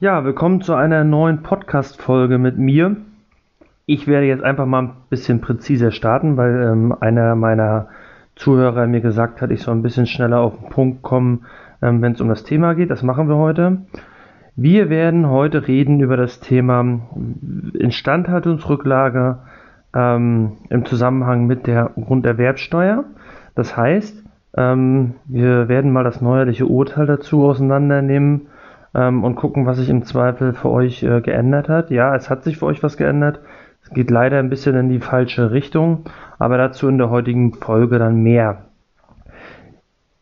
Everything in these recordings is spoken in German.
Ja, willkommen zu einer neuen Podcast-Folge mit mir. Ich werde jetzt einfach mal ein bisschen präziser starten, weil ähm, einer meiner Zuhörer mir gesagt hat, ich soll ein bisschen schneller auf den Punkt kommen, ähm, wenn es um das Thema geht. Das machen wir heute. Wir werden heute reden über das Thema Instandhaltungsrücklage ähm, im Zusammenhang mit der Grunderwerbsteuer. Das heißt, ähm, wir werden mal das neuerliche Urteil dazu auseinandernehmen ähm, und gucken, was sich im Zweifel für euch äh, geändert hat. Ja, es hat sich für euch was geändert. Es geht leider ein bisschen in die falsche Richtung, aber dazu in der heutigen Folge dann mehr.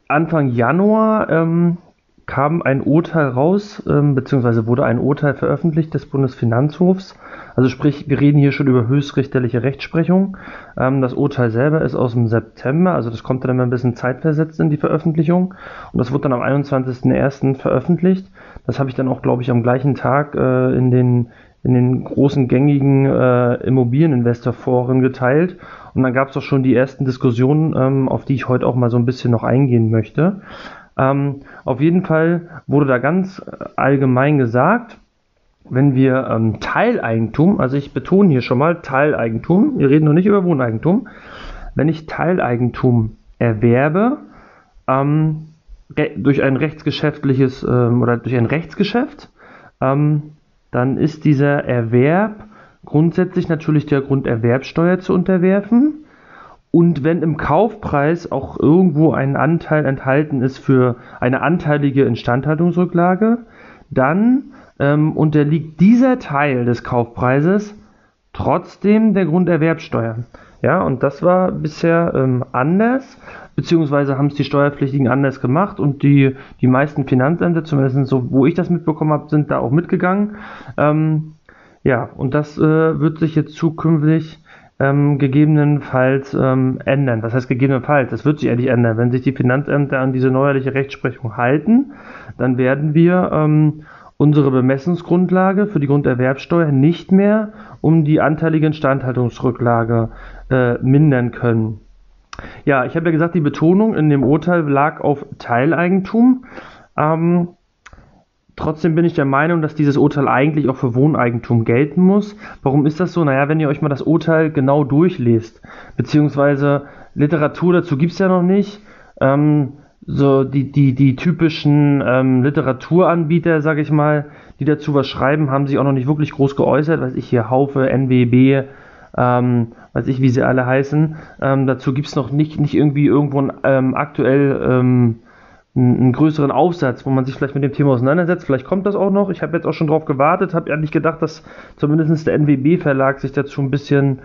Anfang Januar ähm, kam ein Urteil raus, ähm, beziehungsweise wurde ein Urteil veröffentlicht des Bundesfinanzhofs. Also sprich, wir reden hier schon über höchstrichterliche Rechtsprechung. Ähm, das Urteil selber ist aus dem September, also das kommt dann immer ein bisschen zeitversetzt in die Veröffentlichung. Und das wurde dann am 21.01. veröffentlicht. Das habe ich dann auch, glaube ich, am gleichen Tag äh, in den in den großen gängigen äh, Immobilieninvestorforen geteilt. Und dann gab es auch schon die ersten Diskussionen, ähm, auf die ich heute auch mal so ein bisschen noch eingehen möchte. Ähm, auf jeden Fall wurde da ganz allgemein gesagt, wenn wir ähm, Teileigentum, also ich betone hier schon mal Teileigentum, wir reden noch nicht über Wohneigentum, wenn ich Teileigentum erwerbe, ähm, durch ein rechtsgeschäftliches ähm, oder durch ein Rechtsgeschäft, ähm, dann ist dieser Erwerb grundsätzlich natürlich der Grunderwerbsteuer zu unterwerfen. Und wenn im Kaufpreis auch irgendwo ein Anteil enthalten ist für eine anteilige Instandhaltungsrücklage, dann ähm, unterliegt dieser Teil des Kaufpreises trotzdem der Grunderwerbsteuer. Ja, und das war bisher ähm, anders, beziehungsweise haben es die Steuerpflichtigen anders gemacht und die, die meisten Finanzämter, zumindest so, wo ich das mitbekommen habe, sind da auch mitgegangen. Ähm, ja, und das äh, wird sich jetzt zukünftig ähm, gegebenenfalls ähm, ändern. Was heißt gegebenenfalls? Das wird sich endlich ändern. Wenn sich die Finanzämter an diese neuerliche Rechtsprechung halten, dann werden wir ähm, unsere Bemessungsgrundlage für die Grunderwerbsteuer nicht mehr um die anteilige Instandhaltungsrücklage äh, mindern können. Ja, ich habe ja gesagt, die Betonung in dem Urteil lag auf Teileigentum. Ähm, Trotzdem bin ich der Meinung, dass dieses Urteil eigentlich auch für Wohneigentum gelten muss. Warum ist das so? Naja, wenn ihr euch mal das Urteil genau durchlest, beziehungsweise Literatur dazu gibt es ja noch nicht. Ähm, so die, die, die typischen ähm, Literaturanbieter, sage ich mal, die dazu was schreiben, haben sich auch noch nicht wirklich groß geäußert. Weiß ich hier, Haufe, NWB, ähm, weiß ich, wie sie alle heißen. Ähm, dazu gibt es noch nicht, nicht irgendwie irgendwo ähm, aktuell ähm, einen größeren Aufsatz, wo man sich vielleicht mit dem Thema auseinandersetzt. Vielleicht kommt das auch noch. Ich habe jetzt auch schon drauf gewartet, habe eigentlich gedacht, dass zumindest der NWB-Verlag sich dazu ein bisschen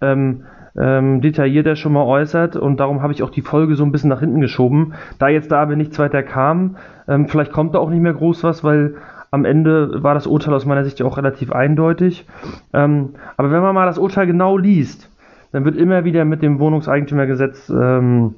ähm, ähm, detaillierter schon mal äußert und darum habe ich auch die Folge so ein bisschen nach hinten geschoben. Da jetzt da aber nichts weiter kam, ähm, vielleicht kommt da auch nicht mehr groß was, weil am Ende war das Urteil aus meiner Sicht ja auch relativ eindeutig. Ähm, aber wenn man mal das Urteil genau liest, dann wird immer wieder mit dem Wohnungseigentümergesetz ähm,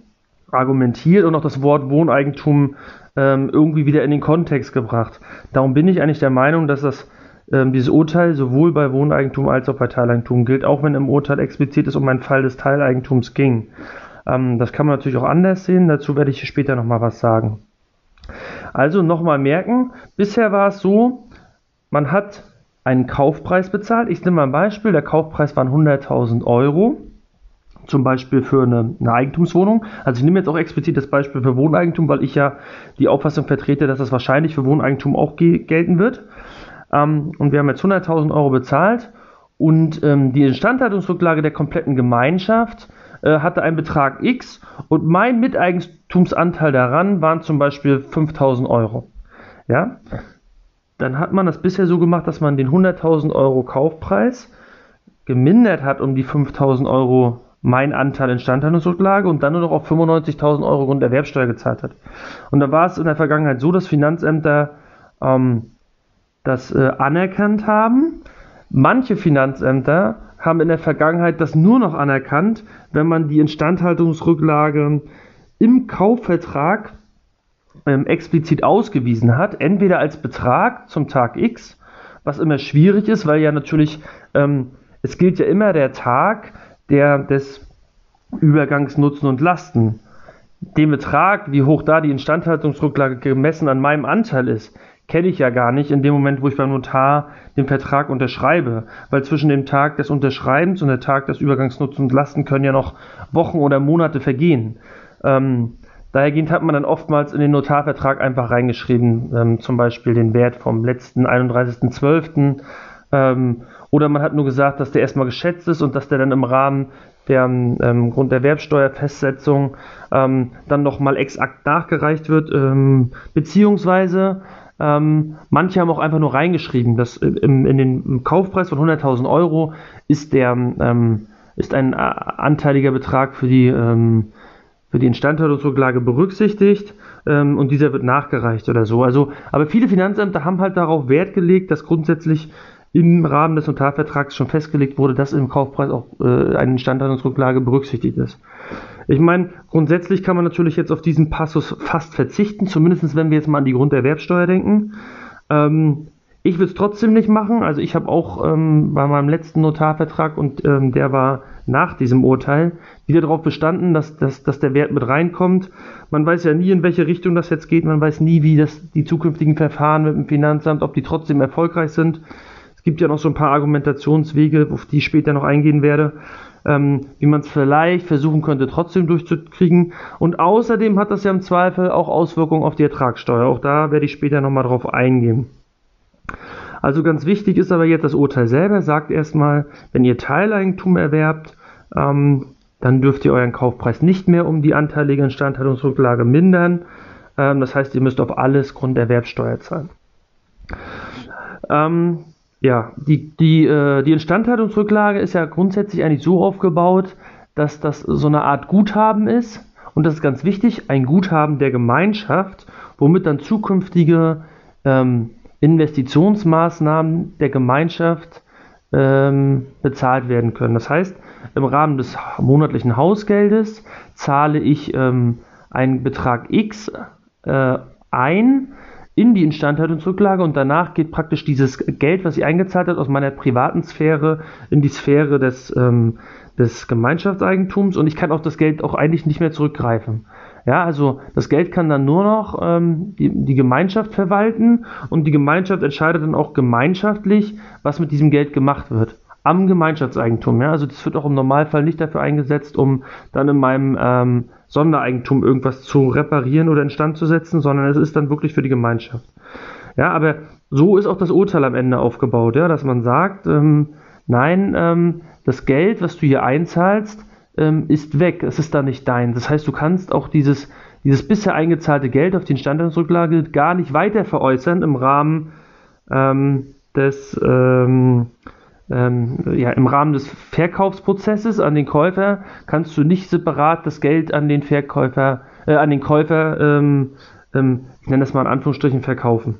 argumentiert und auch das Wort Wohneigentum ähm, irgendwie wieder in den Kontext gebracht. Darum bin ich eigentlich der Meinung, dass das ähm, dieses Urteil sowohl bei Wohneigentum als auch bei Teileigentum gilt, auch wenn im Urteil explizit es um einen Fall des Teileigentums ging. Ähm, das kann man natürlich auch anders sehen, dazu werde ich später nochmal was sagen. Also nochmal merken, bisher war es so, man hat einen Kaufpreis bezahlt. Ich nehme mal ein Beispiel, der Kaufpreis waren 100.000 Euro zum Beispiel für eine, eine, Eigentumswohnung. Also ich nehme jetzt auch explizit das Beispiel für Wohneigentum, weil ich ja die Auffassung vertrete, dass das wahrscheinlich für Wohneigentum auch gelten wird. Ähm, und wir haben jetzt 100.000 Euro bezahlt und ähm, die Instandhaltungsrücklage der kompletten Gemeinschaft äh, hatte einen Betrag X und mein Miteigentumsanteil daran waren zum Beispiel 5.000 Euro. Ja, dann hat man das bisher so gemacht, dass man den 100.000 Euro Kaufpreis gemindert hat um die 5.000 Euro mein Anteil Instandhaltungsrücklage und dann nur noch auf 95.000 Euro Grunderwerbsteuer gezahlt hat. Und da war es in der Vergangenheit so, dass Finanzämter ähm, das äh, anerkannt haben. Manche Finanzämter haben in der Vergangenheit das nur noch anerkannt, wenn man die Instandhaltungsrücklage im Kaufvertrag ähm, explizit ausgewiesen hat, entweder als Betrag zum Tag X, was immer schwierig ist, weil ja natürlich ähm, es gilt ja immer der Tag, der des Übergangs Nutzen und Lasten. Den Betrag, wie hoch da die Instandhaltungsrücklage gemessen an meinem Anteil ist, kenne ich ja gar nicht in dem Moment, wo ich beim Notar den Vertrag unterschreibe. Weil zwischen dem Tag des Unterschreibens und der Tag des Übergangsnutzen und Lasten können ja noch Wochen oder Monate vergehen. Ähm, dahergehend hat man dann oftmals in den Notarvertrag einfach reingeschrieben, ähm, zum Beispiel den Wert vom letzten 31.12. Ähm, oder man hat nur gesagt, dass der erstmal geschätzt ist und dass der dann im Rahmen der ähm, Grunderwerbsteuerfestsetzung ähm, dann nochmal exakt nachgereicht wird, ähm, beziehungsweise ähm, manche haben auch einfach nur reingeschrieben, dass im, in den Kaufpreis von 100.000 Euro ist der ähm, ist ein äh, anteiliger Betrag für die ähm, für die Instandhaltungsrücklage berücksichtigt ähm, und dieser wird nachgereicht oder so. Also, aber viele Finanzämter haben halt darauf Wert gelegt, dass grundsätzlich im Rahmen des Notarvertrags schon festgelegt wurde, dass im Kaufpreis auch äh, eine Instandhaltungsrücklage berücksichtigt ist. Ich meine, grundsätzlich kann man natürlich jetzt auf diesen Passus fast verzichten, zumindest wenn wir jetzt mal an die Grunderwerbsteuer denken. Ähm, ich will es trotzdem nicht machen. Also ich habe auch ähm, bei meinem letzten Notarvertrag und ähm, der war nach diesem Urteil wieder darauf bestanden, dass, dass, dass der Wert mit reinkommt. Man weiß ja nie, in welche Richtung das jetzt geht. Man weiß nie, wie das, die zukünftigen Verfahren mit dem Finanzamt, ob die trotzdem erfolgreich sind. Es gibt ja noch so ein paar Argumentationswege, auf die ich später noch eingehen werde ähm, wie man es vielleicht versuchen könnte, trotzdem durchzukriegen. Und außerdem hat das ja im Zweifel auch Auswirkungen auf die Ertragssteuer. Auch da werde ich später nochmal drauf eingehen. Also ganz wichtig ist aber jetzt das Urteil selber, sagt erstmal, wenn ihr Teileigentum erwerbt, ähm, dann dürft ihr euren Kaufpreis nicht mehr um die anteilige Instandhaltungsrücklage mindern. Ähm, das heißt, ihr müsst auf alles Grunderwerbsteuer zahlen. Ähm, ja, die, die, äh, die Instandhaltungsrücklage ist ja grundsätzlich eigentlich so aufgebaut, dass das so eine Art Guthaben ist. Und das ist ganz wichtig, ein Guthaben der Gemeinschaft, womit dann zukünftige ähm, Investitionsmaßnahmen der Gemeinschaft ähm, bezahlt werden können. Das heißt, im Rahmen des monatlichen Hausgeldes zahle ich ähm, einen Betrag X äh, ein in die Instandhaltungsrücklage und danach geht praktisch dieses Geld, was ich eingezahlt habe, aus meiner privaten Sphäre in die Sphäre des, ähm, des Gemeinschaftseigentums und ich kann auf das Geld auch eigentlich nicht mehr zurückgreifen. Ja, also das Geld kann dann nur noch ähm, die, die Gemeinschaft verwalten und die Gemeinschaft entscheidet dann auch gemeinschaftlich, was mit diesem Geld gemacht wird am Gemeinschaftseigentum. Ja? Also das wird auch im Normalfall nicht dafür eingesetzt, um dann in meinem ähm, Sondereigentum irgendwas zu reparieren oder instand zu setzen, sondern es ist dann wirklich für die Gemeinschaft. Ja, aber so ist auch das Urteil am Ende aufgebaut, ja, dass man sagt, ähm, nein, ähm, das Geld, was du hier einzahlst, ähm, ist weg, es ist da nicht dein. Das heißt, du kannst auch dieses, dieses bisher eingezahlte Geld auf die Instandhaltungsrücklage gar nicht weiter veräußern im Rahmen ähm, des ähm, ja, im Rahmen des Verkaufsprozesses an den Käufer kannst du nicht separat das Geld an den Verkäufer, äh, an den Käufer, ähm, ähm, ich nenne das mal in Anführungsstrichen, verkaufen.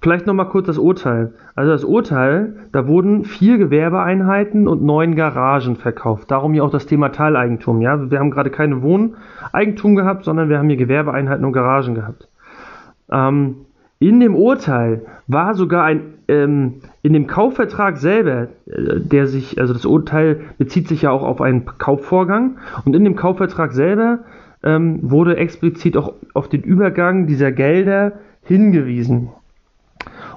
Vielleicht nochmal kurz das Urteil. Also das Urteil, da wurden vier Gewerbeeinheiten und neun Garagen verkauft. Darum hier auch das Thema Teileigentum. Ja? Wir haben gerade keine Wohneigentum gehabt, sondern wir haben hier Gewerbeeinheiten und Garagen gehabt. Ähm, in dem Urteil war sogar ein, ähm, in dem Kaufvertrag selber, äh, der sich, also das Urteil bezieht sich ja auch auf einen Kaufvorgang und in dem Kaufvertrag selber ähm, wurde explizit auch auf den Übergang dieser Gelder hingewiesen.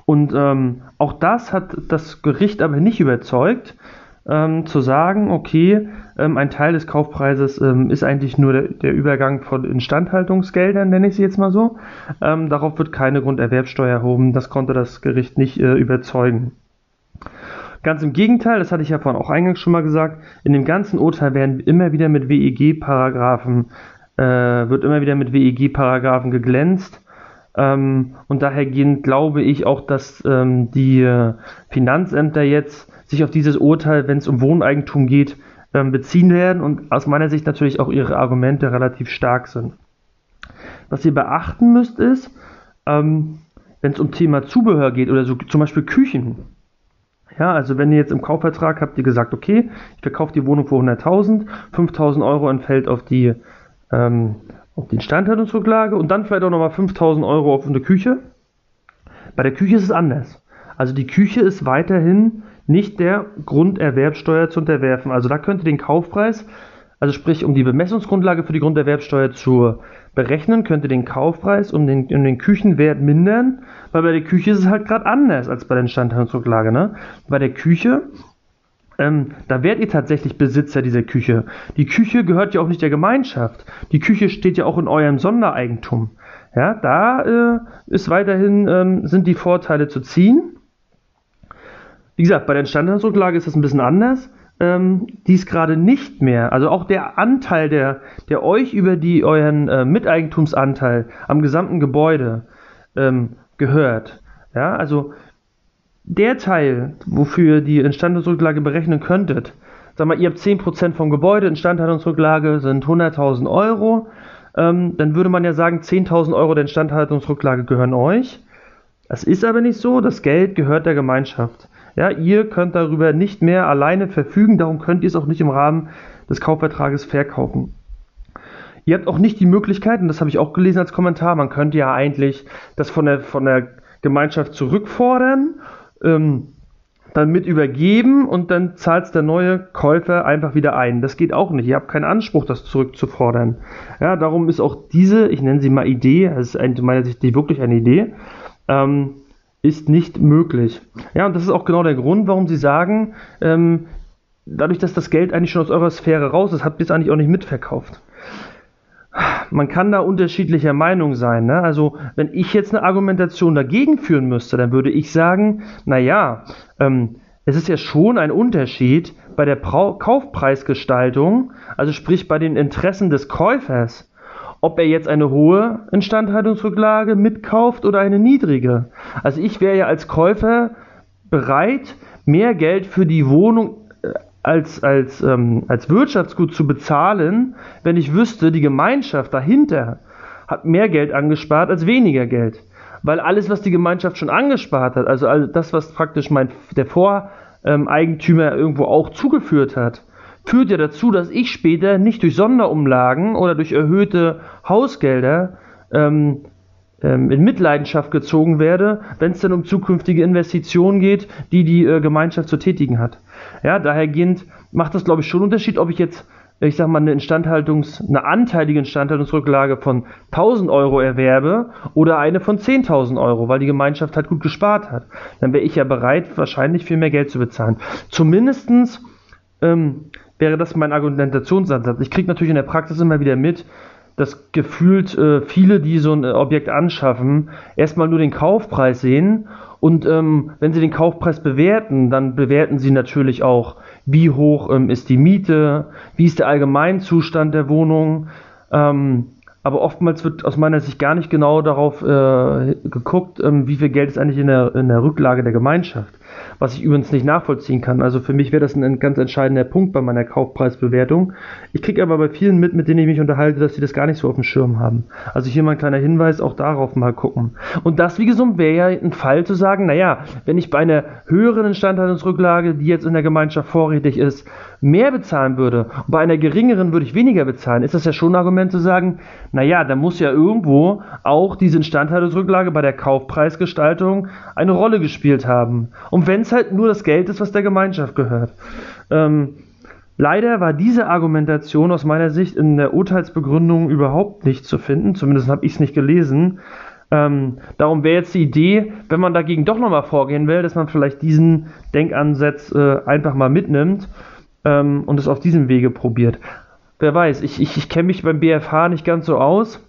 Und ähm, auch das hat das Gericht aber nicht überzeugt, ähm, zu sagen, okay, ähm, ein Teil des Kaufpreises ähm, ist eigentlich nur der, der, Übergang von Instandhaltungsgeldern, nenne ich sie jetzt mal so. Ähm, darauf wird keine Grunderwerbsteuer erhoben. Das konnte das Gericht nicht äh, überzeugen. Ganz im Gegenteil, das hatte ich ja vorhin auch eingangs schon mal gesagt, in dem ganzen Urteil werden immer wieder mit WEG-Paragraphen, äh, wird immer wieder mit WEG-Paragraphen geglänzt. Ähm, und dahergehend glaube ich auch, dass ähm, die äh, Finanzämter jetzt sich auf dieses Urteil, wenn es um Wohneigentum geht, ähm, beziehen werden und aus meiner Sicht natürlich auch ihre Argumente relativ stark sind. Was ihr beachten müsst ist, ähm, wenn es um Thema Zubehör geht oder so zum Beispiel Küchen. Ja, also wenn ihr jetzt im Kaufvertrag habt ihr gesagt, okay, ich verkaufe die Wohnung für 100.000, 5.000 Euro entfällt auf die, ähm, auf die Instandhaltungsrücklage und dann vielleicht auch nochmal 5.000 Euro auf eine Küche. Bei der Küche ist es anders. Also die Küche ist weiterhin nicht der Grunderwerbsteuer zu unterwerfen. Also da könnt ihr den Kaufpreis also sprich, um die Bemessungsgrundlage für die Grunderwerbsteuer zu berechnen, könnt ihr den Kaufpreis um den, um den Küchenwert mindern, weil bei der Küche ist es halt gerade anders als bei der Instandhaltungsrücklage. Ne? Bei der Küche ähm, da werdet ihr tatsächlich Besitzer dieser Küche. Die Küche gehört ja auch nicht der Gemeinschaft. Die Küche steht ja auch in eurem Sondereigentum. Ja, da äh, ist weiterhin ähm, sind die Vorteile zu ziehen. Wie gesagt, bei der Instandhaltungsrücklage ist das ein bisschen anders. Ähm, die ist gerade nicht mehr, also auch der Anteil, der, der euch über die euren äh, Miteigentumsanteil am gesamten Gebäude ähm, gehört. Ja, also der Teil, wofür die Instandhaltungsrücklage berechnen könntet, sag mal, ihr habt 10% vom Gebäude, Instandhaltungsrücklage sind 100.000 Euro, ähm, dann würde man ja sagen, 10.000 Euro der Instandhaltungsrücklage gehören euch. Das ist aber nicht so, das Geld gehört der Gemeinschaft. Ja, ihr könnt darüber nicht mehr alleine verfügen, darum könnt ihr es auch nicht im Rahmen des Kaufvertrages verkaufen. Ihr habt auch nicht die Möglichkeit, und das habe ich auch gelesen als Kommentar, man könnte ja eigentlich das von der, von der Gemeinschaft zurückfordern ähm, dann mit übergeben und dann zahlt der neue Käufer einfach wieder ein. Das geht auch nicht. Ihr habt keinen Anspruch, das zurückzufordern. Ja, darum ist auch diese, ich nenne sie mal Idee, das ist in meiner Sicht wirklich eine Idee, ähm, ist nicht möglich. Ja, und das ist auch genau der Grund, warum sie sagen, ähm, dadurch, dass das Geld eigentlich schon aus eurer Sphäre raus ist, habt ihr es eigentlich auch nicht mitverkauft man kann da unterschiedlicher Meinung sein. Ne? Also, wenn ich jetzt eine Argumentation dagegen führen müsste, dann würde ich sagen, naja, ähm, es ist ja schon ein Unterschied bei der Brau Kaufpreisgestaltung, also sprich bei den Interessen des Käufers, ob er jetzt eine hohe Instandhaltungsrücklage mitkauft oder eine niedrige. Also ich wäre ja als Käufer bereit, mehr Geld für die Wohnung als, als, ähm, als Wirtschaftsgut zu bezahlen, wenn ich wüsste, die Gemeinschaft dahinter hat mehr Geld angespart als weniger Geld. Weil alles, was die Gemeinschaft schon angespart hat, also, das, was praktisch mein, der Voreigentümer irgendwo auch zugeführt hat, führt ja dazu, dass ich später nicht durch Sonderumlagen oder durch erhöhte Hausgelder ähm, ähm, in Mitleidenschaft gezogen werde, wenn es dann um zukünftige Investitionen geht, die die äh, Gemeinschaft zu tätigen hat. Ja, dahergehend macht das, glaube ich, schon einen Unterschied, ob ich jetzt, ich sag mal, eine Instandhaltungs-, eine anteilige Instandhaltungsrücklage von 1000 Euro erwerbe oder eine von 10.000 Euro, weil die Gemeinschaft halt gut gespart hat. Dann wäre ich ja bereit, wahrscheinlich viel mehr Geld zu bezahlen. Zumindestens ähm, wäre das mein Argumentationsansatz. Ich kriege natürlich in der Praxis immer wieder mit, dass gefühlt äh, viele, die so ein äh, Objekt anschaffen, erstmal nur den Kaufpreis sehen und ähm, wenn sie den Kaufpreis bewerten, dann bewerten sie natürlich auch, wie hoch ähm, ist die Miete, wie ist der Allgemeinzustand der Wohnung. Ähm, aber oftmals wird aus meiner Sicht gar nicht genau darauf äh, geguckt, ähm, wie viel Geld ist eigentlich in der, in der Rücklage der Gemeinschaft was ich übrigens nicht nachvollziehen kann. Also für mich wäre das ein, ganz entscheidender Punkt bei meiner Kaufpreisbewertung. Ich kriege aber bei vielen mit, mit denen ich mich unterhalte, dass sie das gar nicht so auf dem Schirm haben. Also hier mal ein kleiner Hinweis, auch darauf mal gucken. Und das, wie gesagt, wäre ja ein Fall zu sagen, naja, wenn ich bei einer höheren Instandhaltungsrücklage, die jetzt in der Gemeinschaft vorrätig ist, mehr bezahlen würde und bei einer geringeren würde ich weniger bezahlen, ist das ja schon ein Argument zu sagen, naja, da muss ja irgendwo auch diese Instandhaltungsrücklage bei der Kaufpreisgestaltung eine Rolle gespielt haben. Und wenn es halt nur das Geld ist, was der Gemeinschaft gehört. Ähm, leider war diese Argumentation aus meiner Sicht in der Urteilsbegründung überhaupt nicht zu finden, zumindest habe ich es nicht gelesen. Ähm, darum wäre jetzt die Idee, wenn man dagegen doch nochmal vorgehen will, dass man vielleicht diesen Denkansatz äh, einfach mal mitnimmt ähm, und es auf diesem Wege probiert. Wer weiß, ich, ich, ich kenne mich beim BFH nicht ganz so aus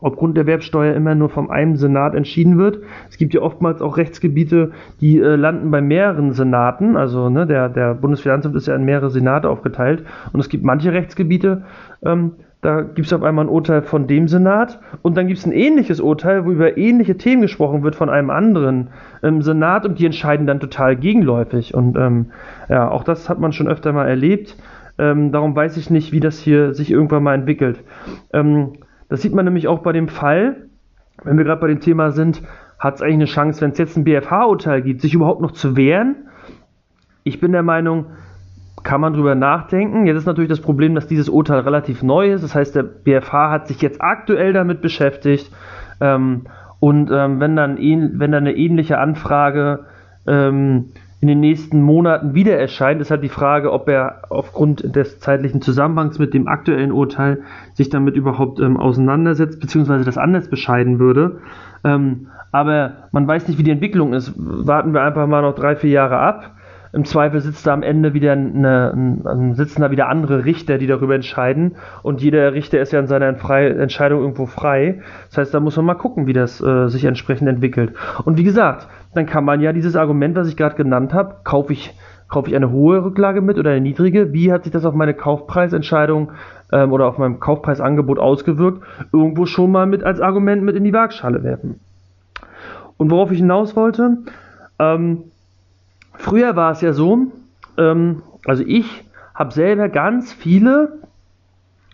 aufgrund der Werbsteuer immer nur vom einen Senat entschieden wird. Es gibt ja oftmals auch Rechtsgebiete, die äh, landen bei mehreren Senaten. Also ne, der, der Bundesfinanzamt ist ja in mehrere Senate aufgeteilt. Und es gibt manche Rechtsgebiete, ähm, da gibt es auf einmal ein Urteil von dem Senat und dann gibt es ein ähnliches Urteil, wo über ähnliche Themen gesprochen wird von einem anderen ähm, Senat und die entscheiden dann total gegenläufig. Und ähm, ja, auch das hat man schon öfter mal erlebt. Ähm, darum weiß ich nicht, wie das hier sich irgendwann mal entwickelt. Ähm, das sieht man nämlich auch bei dem Fall, wenn wir gerade bei dem Thema sind, hat es eigentlich eine Chance, wenn es jetzt ein BFH-Urteil gibt, sich überhaupt noch zu wehren. Ich bin der Meinung, kann man drüber nachdenken. Jetzt ist natürlich das Problem, dass dieses Urteil relativ neu ist. Das heißt, der BFH hat sich jetzt aktuell damit beschäftigt. Ähm, und ähm, wenn, dann wenn dann eine ähnliche Anfrage ähm, in den nächsten Monaten wieder erscheint, ist halt die Frage, ob er aufgrund des zeitlichen Zusammenhangs mit dem aktuellen Urteil sich damit überhaupt ähm, auseinandersetzt, beziehungsweise das anders bescheiden würde. Ähm, aber man weiß nicht, wie die Entwicklung ist. Warten wir einfach mal noch drei, vier Jahre ab. Im Zweifel sitzt da am Ende wieder eine, eine, sitzen da wieder andere Richter, die darüber entscheiden. Und jeder Richter ist ja in seiner Entscheidung irgendwo frei. Das heißt, da muss man mal gucken, wie das äh, sich entsprechend entwickelt. Und wie gesagt, dann kann man ja dieses Argument, was ich gerade genannt habe, kaufe ich, kaufe ich eine hohe Rücklage mit oder eine niedrige? Wie hat sich das auf meine Kaufpreisentscheidung ähm, oder auf meinem Kaufpreisangebot ausgewirkt? Irgendwo schon mal mit als Argument mit in die Waagschale werfen. Und worauf ich hinaus wollte, ähm, früher war es ja so, ähm, also ich habe selber ganz viele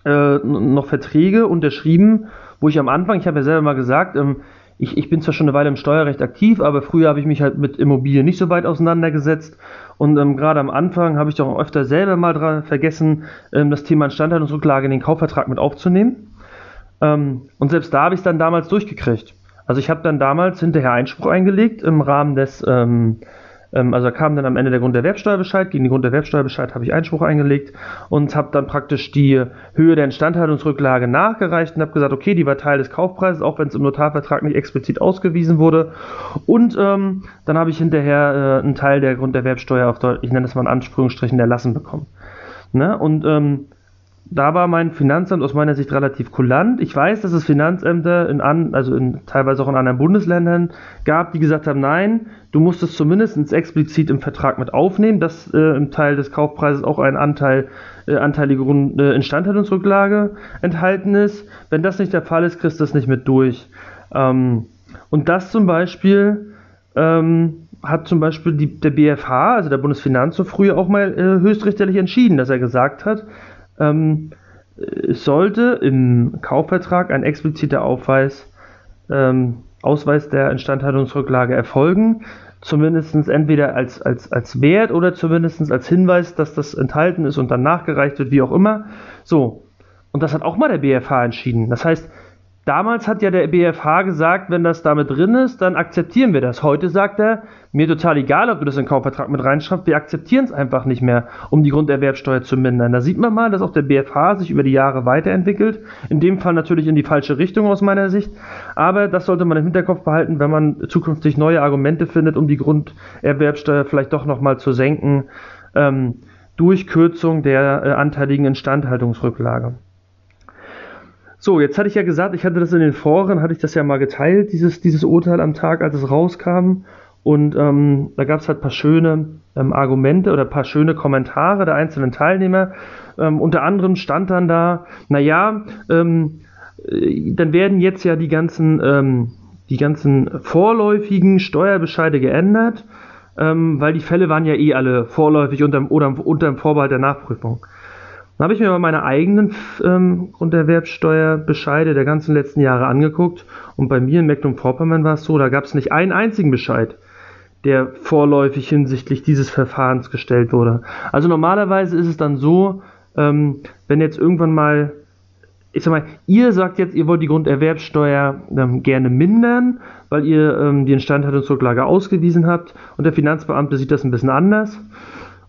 äh, noch Verträge unterschrieben, wo ich am Anfang, ich habe ja selber mal gesagt, ähm, ich, ich bin zwar schon eine Weile im Steuerrecht aktiv, aber früher habe ich mich halt mit Immobilien nicht so weit auseinandergesetzt. Und ähm, gerade am Anfang habe ich doch öfter selber mal dran vergessen, ähm, das Thema Instandhaltungsrücklage in den Kaufvertrag mit aufzunehmen. Ähm, und selbst da habe ich es dann damals durchgekriegt. Also ich habe dann damals hinterher Einspruch eingelegt im Rahmen des ähm, also da kam dann am Ende der Grunderwerbsteuerbescheid. Gegen den Grunderwerbsteuerbescheid habe ich Einspruch eingelegt und habe dann praktisch die Höhe der Instandhaltungsrücklage nachgereicht und habe gesagt, okay, die war Teil des Kaufpreises, auch wenn es im Notarvertrag nicht explizit ausgewiesen wurde. Und ähm, dann habe ich hinterher äh, einen Teil der Grunderwerbsteuer auf Deutsch, ich nenne es mal in Anführungsstrichen, erlassen bekommen. Ne? Und ähm, da war mein Finanzamt aus meiner Sicht relativ kulant. Ich weiß, dass es Finanzämter in an, also in, teilweise auch in anderen Bundesländern gab, die gesagt haben, nein, du musst es zumindest explizit im Vertrag mit aufnehmen, dass äh, im Teil des Kaufpreises auch ein Anteil, äh, anteilige Grund, äh, Instandhaltungsrücklage enthalten ist. Wenn das nicht der Fall ist, kriegst du das nicht mit durch. Ähm, und das zum Beispiel ähm, hat zum Beispiel die, der BFH, also der Bundesfinanzhof, früher auch mal äh, höchstrichterlich entschieden, dass er gesagt hat, ähm, es sollte im Kaufvertrag ein expliziter Aufweis, ähm, Ausweis der Instandhaltungsrücklage erfolgen, zumindest entweder als, als, als Wert oder zumindest als Hinweis, dass das enthalten ist und dann nachgereicht wird, wie auch immer. So, und das hat auch mal der BFH entschieden. Das heißt, Damals hat ja der BFH gesagt, wenn das damit drin ist, dann akzeptieren wir das. Heute sagt er, mir total egal, ob du das in den Kaufvertrag mit reinschreibst, wir akzeptieren es einfach nicht mehr, um die Grunderwerbsteuer zu mindern. Da sieht man mal, dass auch der BFH sich über die Jahre weiterentwickelt. In dem Fall natürlich in die falsche Richtung aus meiner Sicht. Aber das sollte man im Hinterkopf behalten, wenn man zukünftig neue Argumente findet, um die Grunderwerbsteuer vielleicht doch nochmal zu senken, ähm, durch Kürzung der äh, anteiligen Instandhaltungsrücklage. So, jetzt hatte ich ja gesagt, ich hatte das in den Foren, hatte ich das ja mal geteilt, dieses, dieses Urteil am Tag, als es rauskam. Und ähm, da gab es halt ein paar schöne ähm, Argumente oder ein paar schöne Kommentare der einzelnen Teilnehmer. Ähm, unter anderem stand dann da, naja, ähm, äh, dann werden jetzt ja die ganzen, ähm, die ganzen vorläufigen Steuerbescheide geändert, ähm, weil die Fälle waren ja eh alle vorläufig unter, dem Vorbehalt der Nachprüfung. Dann habe ich mir mal meine eigenen ähm, Grunderwerbsteuerbescheide der ganzen letzten Jahre angeguckt und bei mir in Mecklenburg-Vorpommern war es so, da gab es nicht einen einzigen Bescheid, der vorläufig hinsichtlich dieses Verfahrens gestellt wurde. Also normalerweise ist es dann so, ähm, wenn jetzt irgendwann mal, ich sag mal, ihr sagt jetzt, ihr wollt die Grunderwerbsteuer ähm, gerne mindern, weil ihr ähm, die Instandhaltungsrücklage ausgewiesen habt und der Finanzbeamte sieht das ein bisschen anders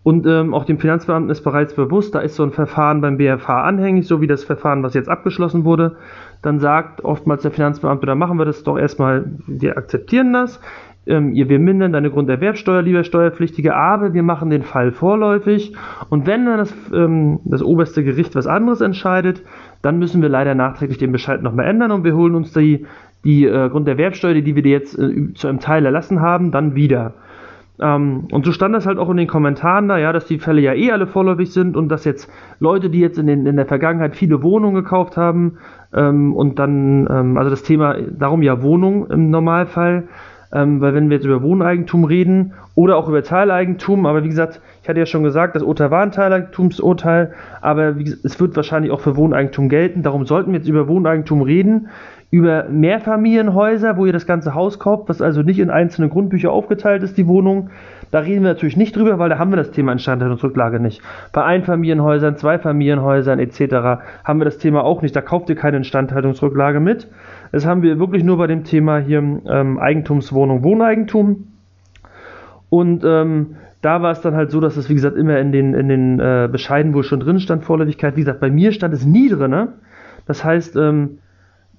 und ähm, auch dem Finanzbeamten ist bereits bewusst, da ist so ein Verfahren beim BFH anhängig, so wie das Verfahren, was jetzt abgeschlossen wurde. Dann sagt oftmals der Finanzbeamte, da machen wir das doch erstmal, wir akzeptieren das. Ähm, wir mindern deine Grunderwerbsteuer, lieber Steuerpflichtige, aber wir machen den Fall vorläufig. Und wenn dann das, ähm, das oberste Gericht was anderes entscheidet, dann müssen wir leider nachträglich den Bescheid nochmal ändern und wir holen uns die, die äh, Grunderwerbsteuer, die wir dir jetzt äh, zu einem Teil erlassen haben, dann wieder. Ähm, und so stand das halt auch in den Kommentaren da, ja, dass die Fälle ja eh alle vorläufig sind und dass jetzt Leute, die jetzt in, den, in der Vergangenheit viele Wohnungen gekauft haben ähm, und dann, ähm, also das Thema, darum ja Wohnung im Normalfall, ähm, weil wenn wir jetzt über Wohneigentum reden oder auch über Teileigentum, aber wie gesagt, ich hatte ja schon gesagt, das Urteil war ein Teileigentumsurteil, aber wie, es wird wahrscheinlich auch für Wohneigentum gelten, darum sollten wir jetzt über Wohneigentum reden über Mehrfamilienhäuser, wo ihr das ganze Haus kauft, was also nicht in einzelne Grundbücher aufgeteilt ist, die Wohnung. Da reden wir natürlich nicht drüber, weil da haben wir das Thema Instandhaltungsrücklage nicht. Bei Einfamilienhäusern, Zweifamilienhäusern etc. haben wir das Thema auch nicht. Da kauft ihr keine Instandhaltungsrücklage mit. Das haben wir wirklich nur bei dem Thema hier ähm, Eigentumswohnung, Wohneigentum. Und ähm, da war es dann halt so, dass es, wie gesagt, immer in den, in den äh, Bescheiden wohl schon drin stand, Vorläufigkeit. Wie gesagt, bei mir stand es nie drin. Ne? Das heißt, ähm,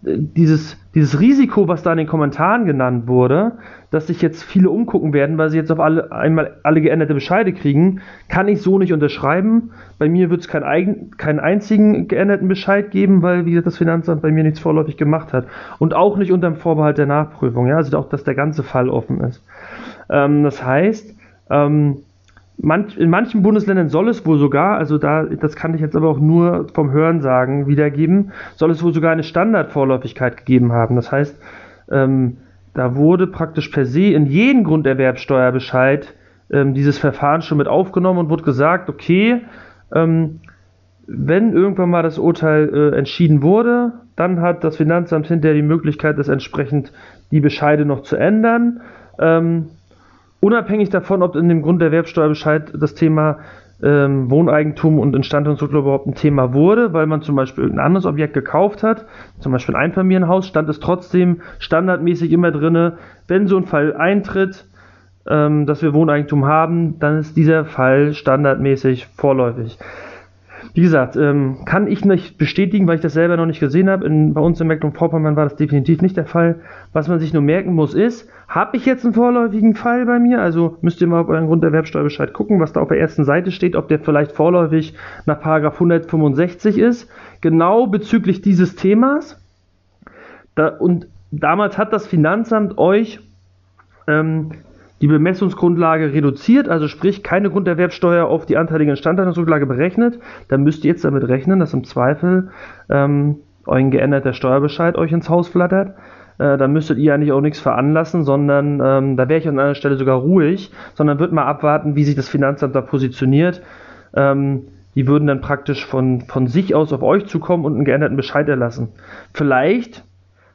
dieses, dieses Risiko, was da in den Kommentaren genannt wurde, dass sich jetzt viele umgucken werden, weil sie jetzt auf alle, einmal alle geänderte Bescheide kriegen, kann ich so nicht unterschreiben. Bei mir wird es kein keinen einzigen geänderten Bescheid geben, weil, wie gesagt, das Finanzamt bei mir nichts vorläufig gemacht hat. Und auch nicht unter dem Vorbehalt der Nachprüfung. Ja? Also auch, dass der ganze Fall offen ist. Ähm, das heißt, ähm, manch, in manchen Bundesländern soll es wohl sogar, also da, das kann ich jetzt aber auch nur vom Hörensagen wiedergeben, soll es wohl sogar eine Standardvorläufigkeit gegeben haben. Das heißt, ähm, da wurde praktisch per se in jeden Grunderwerbsteuerbescheid ähm, dieses Verfahren schon mit aufgenommen und wurde gesagt, okay, ähm, wenn irgendwann mal das Urteil äh, entschieden wurde, dann hat das Finanzamt hinterher die Möglichkeit, das entsprechend die Bescheide noch zu ändern. Ähm, unabhängig davon, ob in dem Grunderwerbsteuerbescheid das Thema ähm, Wohneigentum und Instandhaltungsrücklage überhaupt ein Thema wurde, weil man zum Beispiel irgendein anderes Objekt gekauft hat, zum Beispiel ein Einfamilienhaus, stand es trotzdem standardmäßig immer drin, wenn so ein Fall eintritt, ähm, dass wir Wohneigentum haben, dann ist dieser Fall standardmäßig vorläufig. Wie gesagt, ähm, kann ich nicht bestätigen, weil ich das selber noch nicht gesehen habe. Bei uns in Mecklenburg-Vorpommern war das definitiv nicht der Fall. Was man sich nur merken muss, ist, habe ich jetzt einen vorläufigen Fall bei mir? Also müsst ihr mal auf euren Grunderwerbsteuerbescheid gucken, was da auf der ersten Seite steht, ob der vielleicht vorläufig nach 165 ist. Genau bezüglich dieses Themas. Da, und damals hat das Finanzamt euch ähm, die Bemessungsgrundlage reduziert, also sprich keine Grunderwerbsteuer auf die anteilige Instandhaltungsrücklage berechnet, dann müsst ihr jetzt damit rechnen, dass im Zweifel ähm, euer geänderter Steuerbescheid euch ins Haus flattert. Äh, dann müsstet ihr eigentlich auch nichts veranlassen, sondern ähm, da wäre ich an einer Stelle sogar ruhig, sondern würde mal abwarten, wie sich das Finanzamt da positioniert. Ähm, die würden dann praktisch von, von sich aus auf euch zukommen und einen geänderten Bescheid erlassen. Vielleicht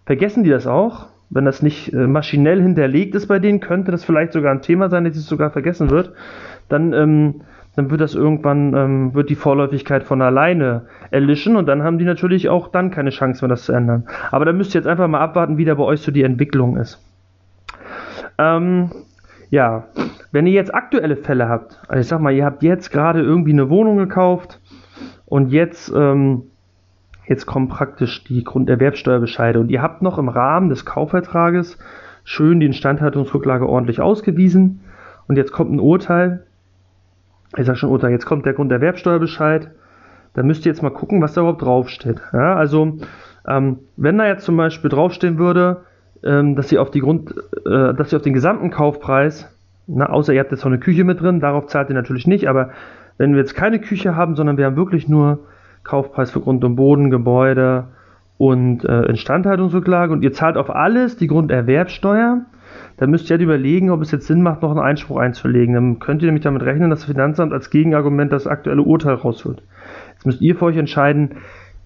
vergessen die das auch wenn das nicht äh, maschinell hinterlegt ist bei denen, könnte das vielleicht sogar ein Thema sein, dass es sogar vergessen wird. Dann, ähm, dann wird das irgendwann, ähm, wird die Vorläufigkeit von alleine erlischen und dann haben die natürlich auch dann keine Chance mehr, das zu ändern. Aber da müsst ihr jetzt einfach mal abwarten, wie da bei euch so die Entwicklung ist. Ähm, ja, wenn ihr jetzt aktuelle Fälle habt, also ich sag mal, ihr habt jetzt gerade irgendwie eine Wohnung gekauft und jetzt ähm, Jetzt kommen praktisch die Grunderwerbsteuerbescheide und ihr habt noch im Rahmen des Kaufvertrages schön die Instandhaltungsrücklage ordentlich ausgewiesen und jetzt kommt ein Urteil. Ich sage schon Urteil, jetzt kommt der Grunderwerbsteuerbescheid. Da müsst ihr jetzt mal gucken, was da überhaupt draufsteht. Ja, also, ähm, wenn da jetzt zum Beispiel draufstehen würde, ähm, dass ihr auf die Grund, äh, dass ihr auf den gesamten Kaufpreis, na, außer ihr habt jetzt noch eine Küche mit drin, darauf zahlt ihr natürlich nicht, aber wenn wir jetzt keine Küche haben, sondern wir haben wirklich nur Kaufpreis für Grund und Boden, Gebäude und äh, Instandhaltungsrücklage und ihr zahlt auf alles die Grunderwerbsteuer, dann müsst ihr halt überlegen, ob es jetzt Sinn macht, noch einen Einspruch einzulegen. Dann könnt ihr nämlich damit rechnen, dass das Finanzamt als Gegenargument das aktuelle Urteil rausholt. Jetzt müsst ihr für euch entscheiden,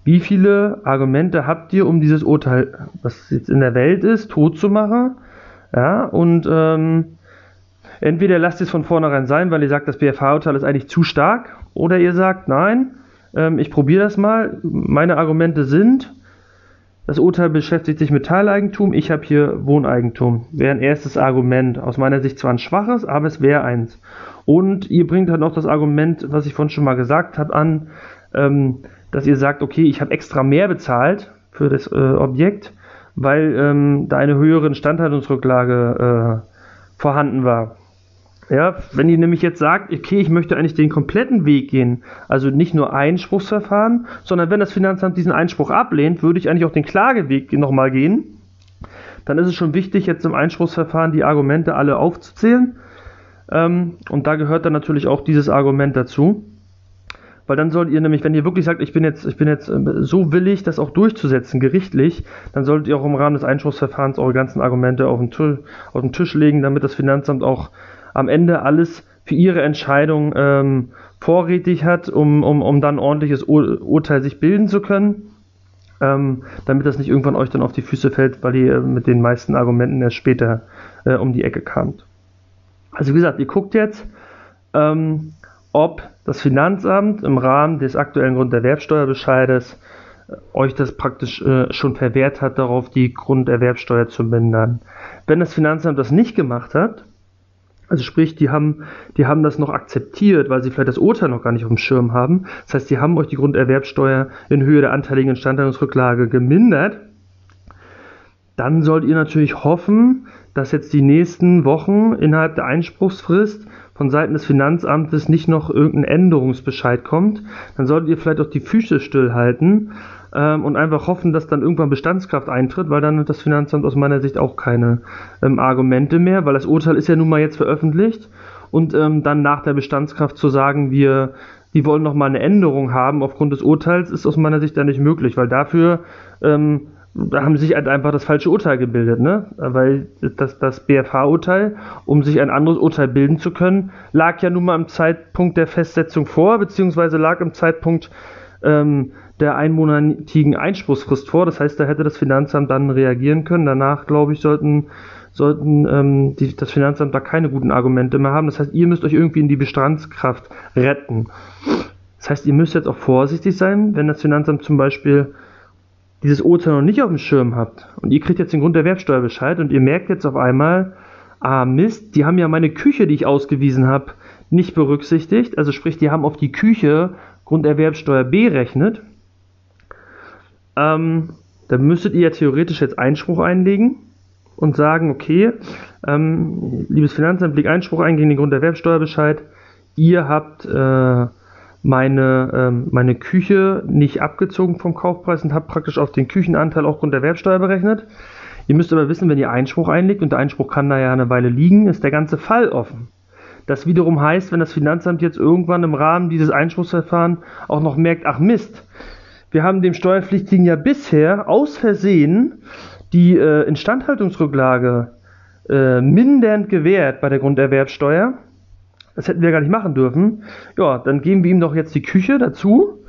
wie viele Argumente habt ihr, um dieses Urteil, was jetzt in der Welt ist, tot zu machen. Ja, und ähm, entweder lasst es von vornherein sein, weil ihr sagt, das BFH-Urteil ist eigentlich zu stark, oder ihr sagt, nein, ähm, ich probiere das mal. Meine Argumente sind, das Urteil beschäftigt sich mit Teileigentum, ich habe hier Wohneigentum. Wäre ein erstes Argument. Aus meiner Sicht zwar ein schwaches, aber es wäre eins. Und ihr bringt halt noch das Argument, was ich vorhin schon mal gesagt habe, an, ähm, dass ihr sagt, okay, ich habe extra mehr bezahlt für das äh, Objekt, weil ähm, da eine höhere Instandhaltungsrücklage äh, vorhanden war. Ja, wenn ihr nämlich jetzt sagt, okay, ich möchte eigentlich den kompletten Weg gehen, also nicht nur Einspruchsverfahren, sondern wenn das Finanzamt diesen Einspruch ablehnt, würde ich eigentlich auch den Klageweg nochmal gehen. Dann ist es schon wichtig, jetzt im Einspruchsverfahren die Argumente alle aufzuzählen. Ähm, und da gehört dann natürlich auch dieses Argument dazu. Weil dann sollt ihr nämlich, wenn ihr wirklich sagt, ich bin jetzt, ich bin jetzt äh, so willig, das auch durchzusetzen, gerichtlich, dann solltet ihr auch im Rahmen des Einspruchsverfahrens eure ganzen Argumente auf den, auf den Tisch legen, damit das Finanzamt auch am Ende alles für ihre Entscheidung ähm, vorrätig hat, um, um, um dann ordentliches Ur Urteil sich bilden zu können. Ähm, damit das nicht irgendwann euch dann auf die Füße fällt, weil ihr mit den meisten Argumenten erst später äh, um die Ecke kamt. Also wie gesagt, ihr guckt jetzt, ähm, ob das Finanzamt im Rahmen des aktuellen Grunderwerbsteuerbescheides äh, euch das praktisch äh, schon verwehrt hat, darauf die Grunderwerbsteuer zu mindern. Wenn das Finanzamt das nicht gemacht hat, Also sprich, die haben, die haben das noch akzeptiert, weil sie vielleicht das Urteil noch gar nicht auf dem Schirm haben. Das heißt, die haben euch die Grunderwerbsteuer in Höhe der anteiligen Instandhaltungsrücklage gemindert. Dann sollt ihr natürlich hoffen, dass jetzt die nächsten Wochen innerhalb der Einspruchsfrist von Seiten des Finanzamtes nicht noch irgendein Änderungsbescheid kommt. Dann solltet ihr vielleicht auch die Füße stillhalten ähm, und einfach hoffen, dass dann irgendwann Bestandskraft eintritt, weil dann hat das Finanzamt aus meiner Sicht auch keine ähm, Argumente mehr, weil das Urteil ist ja nun mal jetzt veröffentlicht und ähm, dann nach der Bestandskraft zu sagen, wir die wollen noch mal eine Änderung haben aufgrund des Urteils, ist aus meiner Sicht dann nicht möglich, weil dafür ähm, da haben sich halt einfach das falsche Urteil gebildet, ne? Weil das, das BFH-Urteil, um sich ein anderes Urteil bilden zu können, lag ja nun mal am Zeitpunkt der Festsetzung vor, beziehungsweise lag im Zeitpunkt ähm, der einmonatigen Einspruchsfrist vor. Das heißt, da hätte das Finanzamt dann reagieren können. Danach, glaube ich, sollten, sollten ähm, die, das Finanzamt da keine guten Argumente mehr haben. Das heißt, ihr müsst euch irgendwie in die Bestandskraft retten. Das heißt, ihr müsst jetzt auch vorsichtig sein, wenn das Finanzamt zum Beispiel dieses Urteil noch nicht auf dem Schirm habt und ihr kriegt jetzt den Grunderwerbsteuerbescheid und ihr merkt jetzt auf einmal, ah Mist, die haben ja meine Küche, die ich ausgewiesen habe, nicht berücksichtigt. Also sprich, die haben auf die Küche Grunderwerbsteuer berechnet ähm, dann müsstet ihr ja theoretisch jetzt Einspruch einlegen und sagen, okay, ähm, liebes Finanzamt, leg Einspruch ein gegen den Grunderwerbsteuerbescheid. Ihr habt äh, meine, ähm, meine Küche nicht abgezogen vom Kaufpreis und habt praktisch auf den Küchenanteil auch Grunderwerbsteuer berechnet. Ihr müsst aber wissen, wenn ihr Einspruch einlegt und der Einspruch kann da ja eine Weile liegen, ist der ganze Fall offen. Das wiederum heißt, wenn das Finanzamt jetzt irgendwann im Rahmen dieses Einspruchsverfahrens auch noch merkt, ach Mist, wir haben dem Steuerpflichtigen ja bisher aus Versehen die äh, Instandhaltungsrücklage äh, mindernd gewährt bei der Grunderwerbsteuer. Das hätten wir gar nicht machen dürfen. Ja, dann geben wir ihm doch jetzt die Küche dazu,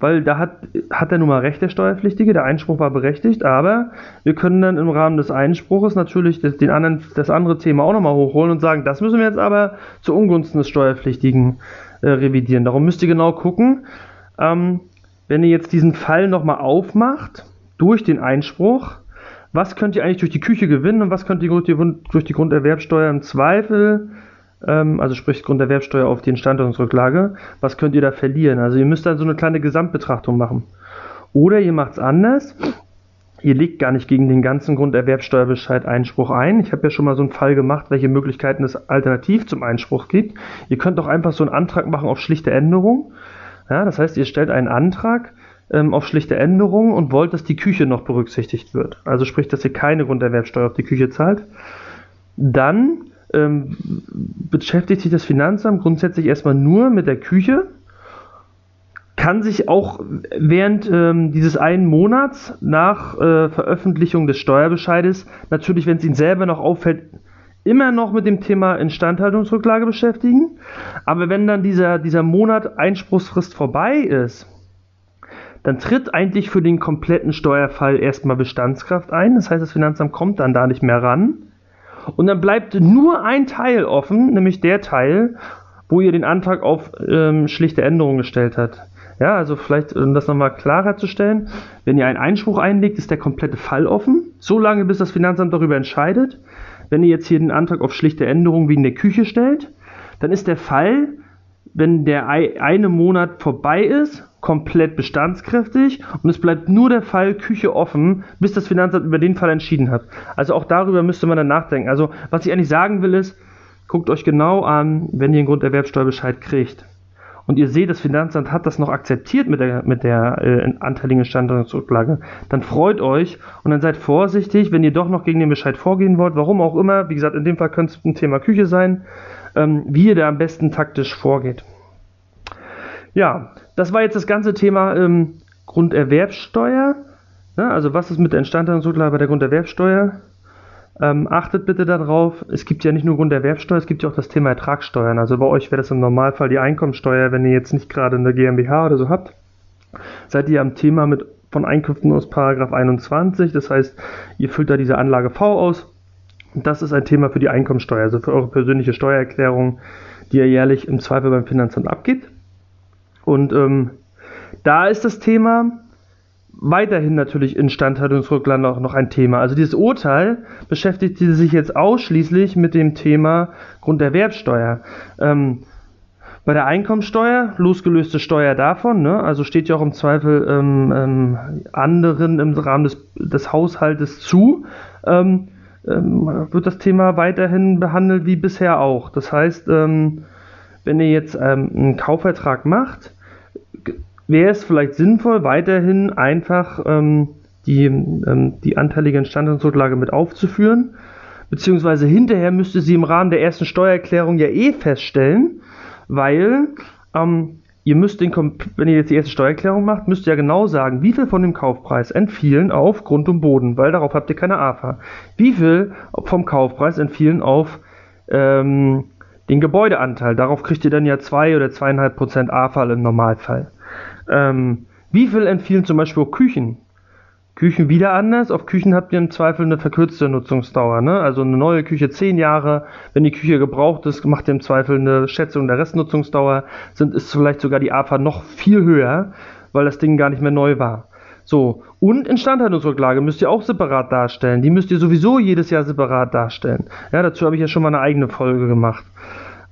weil da hat, hat er nun mal recht, der Steuerpflichtige. Der Einspruch war berechtigt, aber wir können dann im Rahmen des Einspruches natürlich das, den anderen, das andere Thema auch nochmal hochholen und sagen, das müssen wir jetzt aber zu Ungunsten des Steuerpflichtigen äh, revidieren. Darum müsst ihr genau gucken. Ähm, wenn ihr jetzt diesen Fall nochmal aufmacht, durch den Einspruch, was könnt ihr eigentlich durch die Küche gewinnen und was könnt ihr durch die Grunderwerbsteuer im Zweifel, ähm, also sprich Grunderwerbsteuer auf die Instandhaltungsrücklage, was könnt ihr da verlieren? Also ihr müsst dann so eine kleine Gesamtbetrachtung machen. Oder ihr macht es anders, ihr legt gar nicht gegen den ganzen Grunderwerbsteuerbescheid Einspruch ein. Ich habe ja schon mal so einen Fall gemacht, welche Möglichkeiten es alternativ zum Einspruch gibt. Ihr könnt auch einfach so einen Antrag machen auf schlichte Änderung ja, das heißt, ihr stellt einen Antrag ähm, auf schlichte Änderungen und wollt, dass die Küche noch berücksichtigt wird. Also sprich, dass ihr keine Grunderwerbsteuer auf die Küche zahlt. Dann ähm, beschäftigt sich das Finanzamt grundsätzlich erstmal nur mit der Küche, kann sich auch während ähm, dieses einen Monats nach äh, Veröffentlichung des Steuerbescheides natürlich, wenn es Ihnen selber noch auffällt, immer noch mit dem Thema Instandhaltungsrücklage beschäftigen. Aber wenn dann dieser, dieser Monat Einspruchsfrist vorbei ist, dann tritt eigentlich für den kompletten Steuerfall erstmal Bestandskraft ein. Das heißt, das Finanzamt kommt dann da nicht mehr ran. Und dann bleibt nur ein Teil offen, nämlich der Teil, wo ihr den Antrag auf ähm, schlichte Änderung gestellt habt. Ja, also vielleicht, um das nochmal klarer zu stellen, wenn ihr einen Einspruch einlegt, ist der komplette Fall offen, so lange bis das Finanzamt darüber entscheidet. Wenn ihr jetzt hier den Antrag auf schlichte Änderung wegen der Küche stellt, dann ist der Fall, wenn der eine Monat vorbei ist, komplett bestandskräftig und es bleibt nur der Fall Küche offen, bis das Finanzamt über den Fall entschieden hat. Also auch darüber müsste man dann nachdenken. Also was ich eigentlich sagen will ist, guckt euch genau an, wenn ihr einen Grunderwerbsteuerbescheid kriegt und ihr seht, das Finanzamt hat das noch akzeptiert mit der, mit der äh, anteiligen Instandhaltungsrücklage, dann freut euch und dann seid vorsichtig, wenn ihr doch noch gegen den Bescheid vorgehen wollt, warum auch immer, wie gesagt, in dem Fall könnte es ein Thema Küche sein, ähm, wie ihr da am besten taktisch vorgeht. Ja, das war jetzt das ganze Thema ähm, Grunderwerbsteuer. Ne? Also was ist mit der Instandhaltungsrücklage bei der Grunderwerbsteuer? Ähm, achtet bitte darauf, es gibt ja nicht nur Grunderwerbsteuer, es gibt ja auch das Thema Ertragssteuern. Also bei euch wäre das im Normalfall die Einkommensteuer, wenn ihr jetzt nicht gerade eine GmbH oder so habt. Seid ihr am Thema mit von Einkünften aus Paragraph 21, das heißt, ihr füllt da diese Anlage V aus. Das ist ein Thema für die Einkommensteuer, also für eure persönliche Steuererklärung, die ihr jährlich im Zweifel beim Finanzamt abgibt. Und ähm, da ist das Thema, weiterhin natürlich Instandhaltungsrücklagen auch noch ein Thema. Also dieses Urteil beschäftigt sich jetzt ausschließlich mit dem Thema Grunderwerbsteuer. Ähm, bei der Einkommensteuer, losgelöste Steuer davon, ne, also steht ja auch im Zweifel ähm, ähm, anderen im Rahmen des, des Haushaltes zu, ähm, ähm wird das Thema weiterhin behandelt wie bisher auch. Das heißt, ähm, wenn ihr jetzt einen Kaufvertrag macht, wäre es vielleicht sinnvoll, weiterhin einfach die, die anteilige Instandhaltungsrücklage mit aufzuführen, beziehungsweise hinterher müsste sie im Rahmen der ersten Steuererklärung ja eh feststellen, weil ähm, ihr müsst den, wenn ihr jetzt die erste Steuererklärung macht, müsst ihr ja genau sagen, wie viel von dem Kaufpreis entfielen auf Grund und Boden, weil darauf habt ihr keine AFA. Wie viel vom Kaufpreis entfielen auf ähm, den Gebäudeanteil, darauf kriegt ihr dann ja 2 oder 2,5 Prozent AFA im Normalfall. Ähm, wie viel entfielen zum Beispiel Küchen? Küchen wieder anders. Auf Küchen habt ihr im Zweifel eine verkürzte Nutzungsdauer. Ne? Also eine neue Küche 10 Jahre. Wenn die Küche gebraucht ist, macht ihr im Zweifel eine Schätzung der Restnutzungsdauer. Sind, ist vielleicht sogar die AFA noch viel höher, weil das Ding gar nicht mehr neu war. So, und Instandhaltungsrücklage müsst ihr auch separat darstellen. Die müsst ihr sowieso jedes Jahr separat darstellen. Ja, dazu habe ich ja schon mal eine eigene Folge gemacht.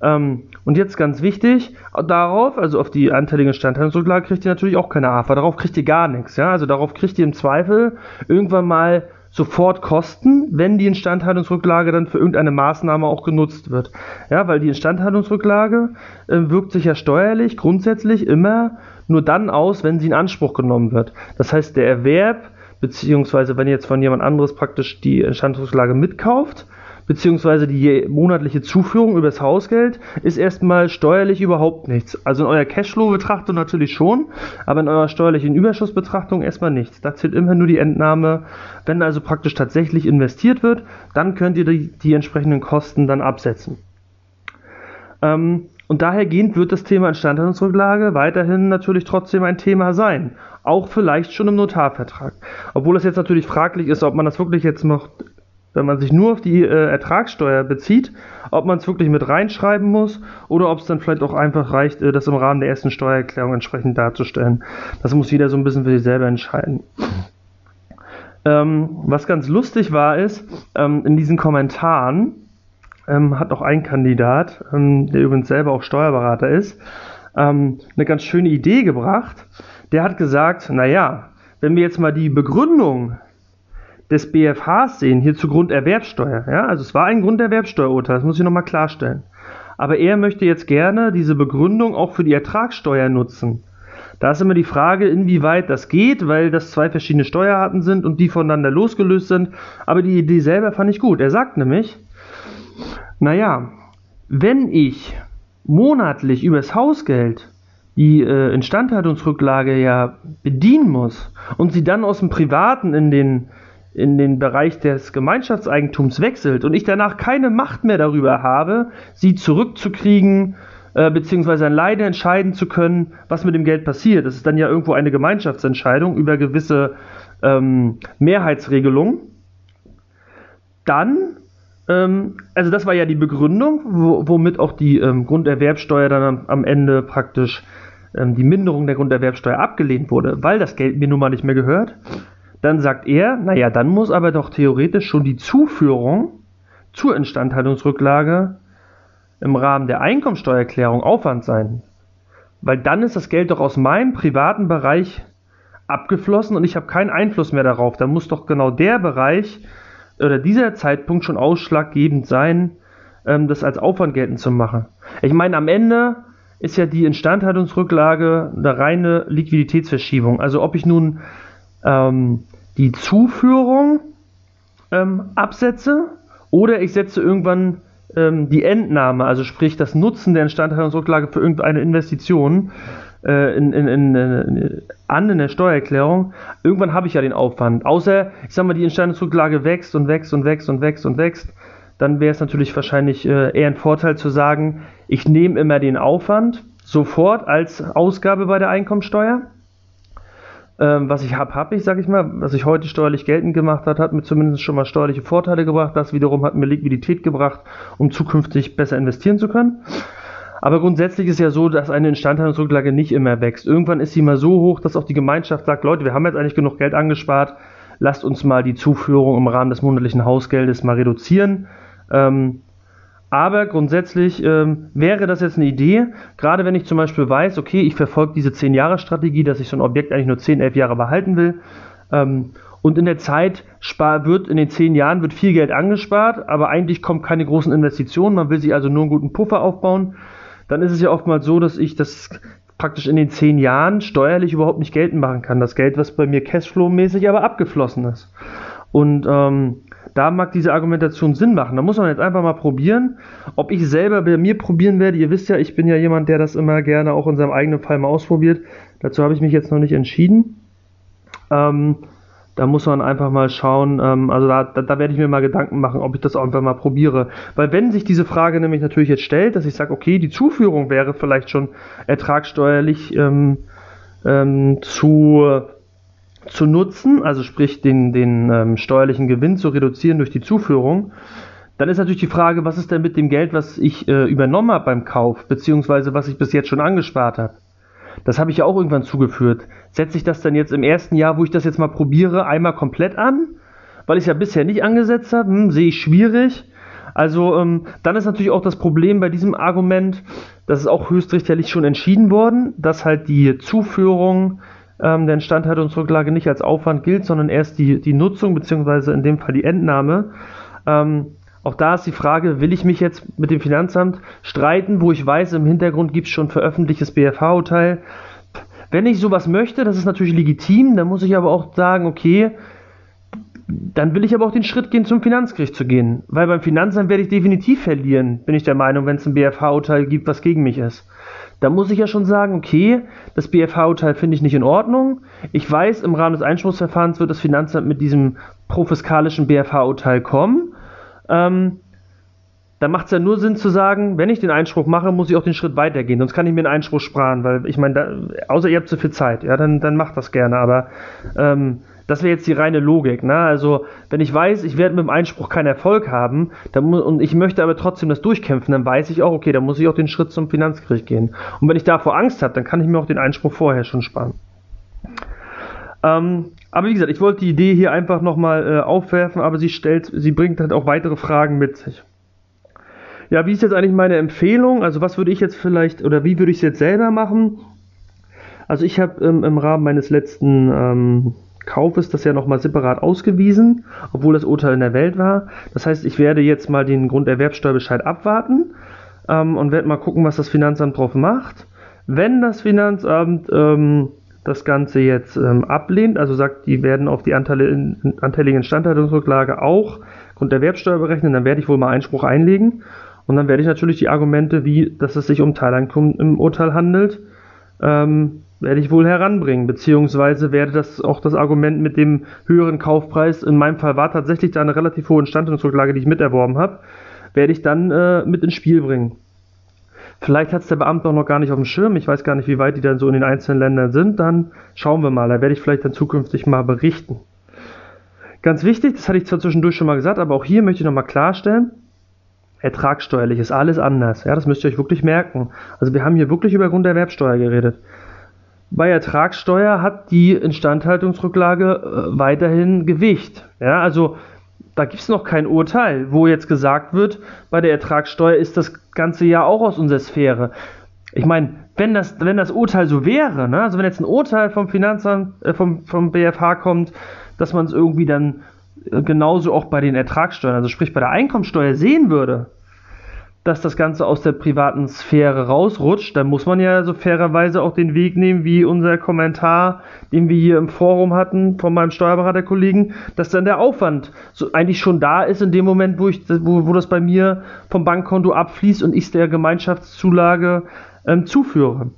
Ähm, und jetzt ganz wichtig, darauf, also auf die anteilige Instandhaltungsrücklage, kriegt ihr natürlich auch keine AFA. Darauf kriegt ihr gar nichts. Ja? Also darauf kriegt ihr im Zweifel irgendwann mal sofort Kosten, wenn die Instandhaltungsrücklage dann für irgendeine Maßnahme auch genutzt wird. Ja, weil die Instandhaltungsrücklage äh, wirkt sich ja steuerlich grundsätzlich immer nur dann aus, wenn sie in Anspruch genommen wird. Das heißt, der Erwerb, beziehungsweise wenn jetzt von jemand anderes praktisch die Instandhaltungsrücklage mitkauft, beziehungsweise die monatliche Zuführung übers Hausgeld ist erstmal steuerlich überhaupt nichts. Also in eurer Cashflow-Betrachtung natürlich schon, aber in eurer steuerlichen Überschussbetrachtung erstmal nichts. Da zählt immer nur die Entnahme. Wenn also praktisch tatsächlich investiert wird, dann könnt ihr die, die entsprechenden Kosten dann absetzen. Ähm, und dahergehend wird das Thema Instandhaltungsrücklage weiterhin natürlich trotzdem ein Thema sein. Auch vielleicht schon im Notarvertrag. Obwohl es jetzt natürlich fraglich ist, ob man das wirklich jetzt noch wenn man sich nur auf die äh, Ertragssteuer bezieht, ob man es wirklich mit reinschreiben muss oder ob es dann vielleicht auch einfach reicht, äh, das im Rahmen der ersten Steuererklärung entsprechend darzustellen. Das muss jeder so ein bisschen für sich selber entscheiden. Ähm, was ganz lustig war, ist, ähm, in diesen Kommentaren ähm, hat auch ein Kandidat, ähm, der übrigens selber auch Steuerberater ist, ähm, eine ganz schöne Idee gebracht. Der hat gesagt, naja, wenn wir jetzt mal die Begründung des BFHs sehen, hier zur Grunderwerbsteuer. Ja? Also es war ein Grunderwerbsteuerurteil, das muss ich nochmal klarstellen. Aber er möchte jetzt gerne diese Begründung auch für die Ertragssteuer nutzen. Da ist immer die Frage, inwieweit das geht, weil das zwei verschiedene Steuerarten sind und die voneinander losgelöst sind. Aber die Idee selber fand ich gut. Er sagt nämlich, naja, wenn ich monatlich übers Hausgeld die äh, Instandhaltungsrücklage ja bedienen muss und sie dann aus dem Privaten in den in den Bereich des Gemeinschaftseigentums wechselt und ich danach keine Macht mehr darüber habe, sie zurückzukriegen, äh, beziehungsweise alleine entscheiden zu können, was mit dem Geld passiert. Das ist dann ja irgendwo eine Gemeinschaftsentscheidung über gewisse ähm, Mehrheitsregelungen. Dann, ähm, also das war ja die Begründung, wo, womit auch die ähm, Grunderwerbsteuer dann am, am Ende praktisch ähm, die Minderung der Grunderwerbsteuer abgelehnt wurde, weil das Geld mir nun mal nicht mehr gehört. Dann sagt er, naja, dann muss aber doch theoretisch schon die Zuführung zur Instandhaltungsrücklage im Rahmen der Einkommensteuererklärung Aufwand sein. Weil dann ist das Geld doch aus meinem privaten Bereich abgeflossen und ich habe keinen Einfluss mehr darauf. Da muss doch genau der Bereich oder dieser Zeitpunkt schon ausschlaggebend sein, ähm, das als Aufwand geltend zu machen. Ich meine, am Ende ist ja die Instandhaltungsrücklage eine reine Liquiditätsverschiebung. Also ob ich nun ähm, die Zuführung ähm, absetze oder ich setze irgendwann ähm, die Entnahme, also sprich das Nutzen der Instandhaltungsrücklage für irgendeine Investition äh, in, in, in, an in der Steuererklärung. Irgendwann habe ich ja den Aufwand. Außer, ich sag mal, die Instandhaltungsrücklage wächst und wächst und wächst und wächst und wächst. Dann wäre es natürlich wahrscheinlich äh, eher ein Vorteil zu sagen, ich nehme immer den Aufwand sofort als Ausgabe bei der Einkommensteuer ähm, was ich habe, habe ich, sage ich mal. Was ich heute steuerlich geltend gemacht hat, hat mir zumindest schon mal steuerliche Vorteile gebracht. Das wiederum hat mir Liquidität gebracht, um zukünftig besser investieren zu können. Aber grundsätzlich ist ja so, dass eine Instandhaltungsrücklage nicht immer wächst. Irgendwann ist sie mal so hoch, dass auch die Gemeinschaft sagt, Leute, wir haben jetzt eigentlich genug Geld angespart, lasst uns mal die Zuführung im Rahmen des monatlichen Hausgeldes mal reduzieren. Ähm, aber grundsätzlich ähm, wäre das jetzt eine Idee, gerade wenn ich zum Beispiel weiß, okay, ich verfolge diese 10-Jahre-Strategie, dass ich so ein Objekt eigentlich nur 10, 11 Jahre behalten will. Ähm, und in der Zeit spar, wird in den 10 Jahren wird viel Geld angespart, aber eigentlich kommen keine großen Investitionen. Man will sich also nur einen guten Puffer aufbauen. Dann ist es ja oftmals so, dass ich das praktisch in den 10 Jahren steuerlich überhaupt nicht geltend machen kann. Das Geld, was bei mir Cashflow-mäßig aber abgeflossen ist. Und ähm, da mag diese Argumentation Sinn machen. Da muss man jetzt einfach mal probieren, ob ich selber bei mir probieren werde. Ihr wisst ja, ich bin ja jemand, der das immer gerne auch in seinem eigenen Fall mal ausprobiert. Dazu habe ich mich jetzt noch nicht entschieden. Ähm, da muss man einfach mal schauen, ähm, also da, da, da, werde ich mir mal Gedanken machen, ob ich das auch einfach mal probiere. Weil wenn sich diese Frage nämlich natürlich jetzt stellt, dass ich sage, okay, die Zuführung wäre vielleicht schon ertragssteuerlich ähm, ähm, zu zu nutzen, also sprich den, den ähm, steuerlichen Gewinn zu reduzieren durch die Zuführung, dann ist natürlich die Frage, was ist denn mit dem Geld, was ich äh, übernommen habe beim Kauf, beziehungsweise was ich bis jetzt schon angespart habe. Das habe ich ja auch irgendwann zugeführt. Setze ich das dann jetzt im ersten Jahr, wo ich das jetzt mal probiere, einmal komplett an? Weil ich es ja bisher nicht angesetzt habe? Hm, sehe ich schwierig. Also ähm, dann ist natürlich auch das Problem bei diesem Argument, das ist auch höchstrichterlich schon entschieden worden, dass halt die Zuführung ähm, der Instandhaltungsrücklage nicht als Aufwand gilt, sondern erst die, die Nutzung beziehungsweise in dem Fall die Entnahme. Ähm, auch da ist die Frage, will ich mich jetzt mit dem Finanzamt streiten, wo ich weiß, im Hintergrund gibt es schon veröffentlichtes BFH-Urteil. Wenn ich sowas möchte, das ist natürlich legitim, dann muss ich aber auch sagen, okay, dann will ich aber auch den Schritt gehen, zum Finanzgericht zu gehen. Weil beim Finanzamt werde ich definitiv verlieren, bin ich der Meinung, wenn es ein BFH-Urteil gibt, was gegen mich ist da muss ich ja schon sagen, okay, das BFH-Urteil finde ich nicht in Ordnung. Ich weiß, im Rahmen des Einspruchsverfahrens wird das Finanzamt mit diesem profiskalischen BFH-Urteil kommen. Ähm, da macht es ja nur Sinn zu sagen, wenn ich den Einspruch mache, muss ich auch den Schritt weitergehen. Sonst kann ich mir einen Einspruch sparen, weil ich meine, außer ihr habt zu viel Zeit, ja, dann, dann macht das gerne. Aber ähm, das wäre jetzt die reine Logik. Ne? Also, wenn ich weiß, ich werde mit dem Einspruch keinen Erfolg haben dann und ich möchte aber trotzdem das durchkämpfen, dann weiß ich auch, okay, dann muss ich auch den Schritt zum Finanzgericht gehen. Und wenn ich davor Angst habe, dann kann ich mir auch den Einspruch vorher schon sparen. Ähm, aber wie gesagt, ich wollte die Idee hier einfach nochmal äh, aufwerfen, aber sie stellt, sie bringt halt auch weitere Fragen mit sich. Ja, wie ist jetzt eigentlich meine Empfehlung? Also was würde ich jetzt vielleicht oder wie würde ich es jetzt selber machen? Also ich habe ähm, im Rahmen meines letzten ähm, Kauf ist das ja nochmal separat ausgewiesen, obwohl das Urteil in der Welt war. Das heißt, ich werde jetzt mal den Grunderwerbsteuerbescheid abwarten ähm, und werde mal gucken, was das Finanzamt drauf macht. Wenn das Finanzamt ähm, das Ganze jetzt ähm, ablehnt, also sagt, die werden auf die Anteile, anteilige Instandhaltungsrücklage auch Grunderwerbsteuer berechnen, dann werde ich wohl mal Einspruch einlegen. Und dann werde ich natürlich die Argumente, wie dass es sich um Teileinkommen im Urteil handelt, ähm, werde ich wohl heranbringen, beziehungsweise werde das auch das Argument mit dem höheren Kaufpreis, in meinem Fall war tatsächlich da eine relativ hohe Instandhaltungsrücklage, die ich miterworben habe, werde ich dann äh, mit ins Spiel bringen. Vielleicht hat es der Beamte auch noch gar nicht auf dem Schirm, ich weiß gar nicht, wie weit die dann so in den einzelnen Ländern sind, dann schauen wir mal, da werde ich vielleicht dann zukünftig mal berichten. Ganz wichtig, das hatte ich zwar zwischendurch schon mal gesagt, aber auch hier möchte ich nochmal klarstellen, ertragssteuerlich ist alles anders. Ja, das müsst ihr euch wirklich merken. Also wir haben hier wirklich über Grunderwerbsteuer geredet. Bei Ertragssteuer hat die Instandhaltungsrücklage äh, weiterhin Gewicht. Ja, also da gibt es noch kein Urteil, wo jetzt gesagt wird, bei der Ertragssteuer ist das ganze ja auch aus unserer Sphäre. Ich meine, wenn das, wenn das Urteil so wäre, ne, also wenn jetzt ein Urteil vom Finanzamt, äh, vom, vom BFH kommt, dass man es irgendwie dann äh, genauso auch bei den Ertragssteuern, also sprich bei der Einkommensteuer sehen würde, dass das Ganze aus der privaten Sphäre rausrutscht, dann muss man ja so fairerweise auch den Weg nehmen, wie unser Kommentar, den wir hier im Forum hatten von meinem Steuerberaterkollegen, dass dann der Aufwand so eigentlich schon da ist in dem Moment, wo, ich, wo, wo das bei mir vom Bankkonto abfließt und ich der Gemeinschaftszulage ähm, zuführe.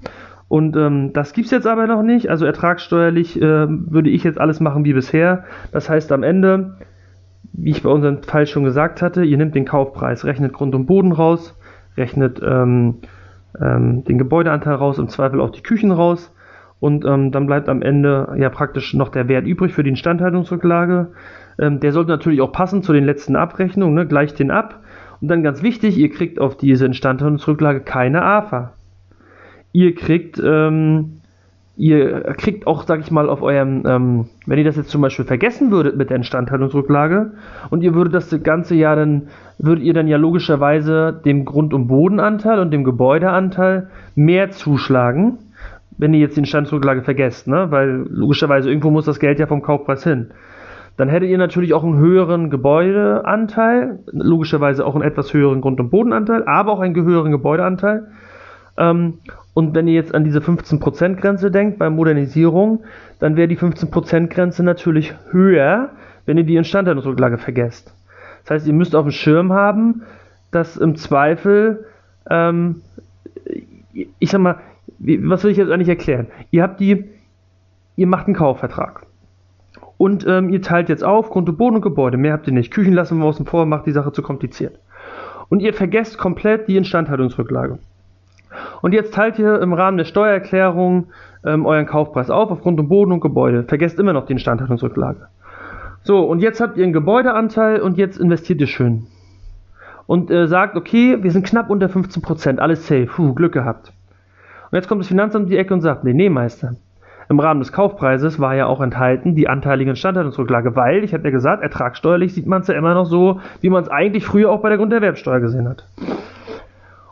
Und ähm, das gibt es jetzt aber noch nicht. Also ertragssteuerlich äh, würde ich jetzt alles machen wie bisher. Das heißt am Ende wie ich bei unserem Fall schon gesagt hatte, ihr nehmt den Kaufpreis, rechnet Grund und Boden raus, rechnet ähm, ähm, den Gebäudeanteil raus, im Zweifel auch die Küchen raus und ähm, dann bleibt am Ende ja praktisch noch der Wert übrig für die Instandhaltungsrücklage. Ähm, der sollte natürlich auch passen zu den letzten Abrechnungen, ne? gleicht den ab Und dann ganz wichtig, ihr kriegt auf diese Instandhaltungsrücklage keine AFA. Ihr kriegt, ähm, ihr kriegt auch, sag ich mal, auf eurem, ähm, wenn ihr das jetzt zum Beispiel vergessen würdet mit der Instandhaltungsrücklage und ihr würdet das ganze Jahr dann, würdet ihr dann ja logischerweise dem Grund- und Bodenanteil und dem Gebäudeanteil mehr zuschlagen, wenn ihr jetzt die Instandhaltungsrücklage vergesst, ne? Weil logischerweise irgendwo muss das Geld ja vom Kaufpreis hin. Dann hättet ihr natürlich auch einen höheren Gebäudeanteil, logischerweise auch einen etwas höheren Grund- und Bodenanteil, aber auch einen höheren Gebäudeanteil. Ähm, und wenn ihr jetzt an diese 15%-Grenze denkt bei Modernisierung, dann wäre die 15%-Grenze natürlich höher, wenn ihr die Instandhaltungsrücklage vergesst. Das heißt, ihr müsst auf dem Schirm haben, dass im Zweifel, ähm, ich sag mal, was will ich jetzt eigentlich erklären? Ihr habt die, ihr macht einen Kaufvertrag. Und ähm, ihr teilt jetzt auf, Konto Boden und Gebäude. Mehr habt ihr nicht. Küchen lassen wir außen vor, macht die Sache zu kompliziert. Und ihr vergesst komplett die Instandhaltungsrücklage. Und jetzt teilt ihr im Rahmen der Steuererklärung ähm, euren Kaufpreis auf auf Grund und Boden und Gebäude. Vergesst immer noch die Instandhaltungsrücklage. So, und jetzt habt ihr einen Gebäudeanteil und jetzt investiert ihr schön. Und äh, sagt, okay, wir sind knapp unter 15%, alles safe, Puh, Glück gehabt. Und jetzt kommt das Finanzamt um die Ecke und sagt, nee, nee, Meister, im Rahmen des Kaufpreises war ja auch enthalten die anteilige Instandhaltungsrücklage, weil, ich hatte ja gesagt, ertragssteuerlich sieht man es ja immer noch so, wie man es eigentlich früher auch bei der Grunderwerbsteuer gesehen hat.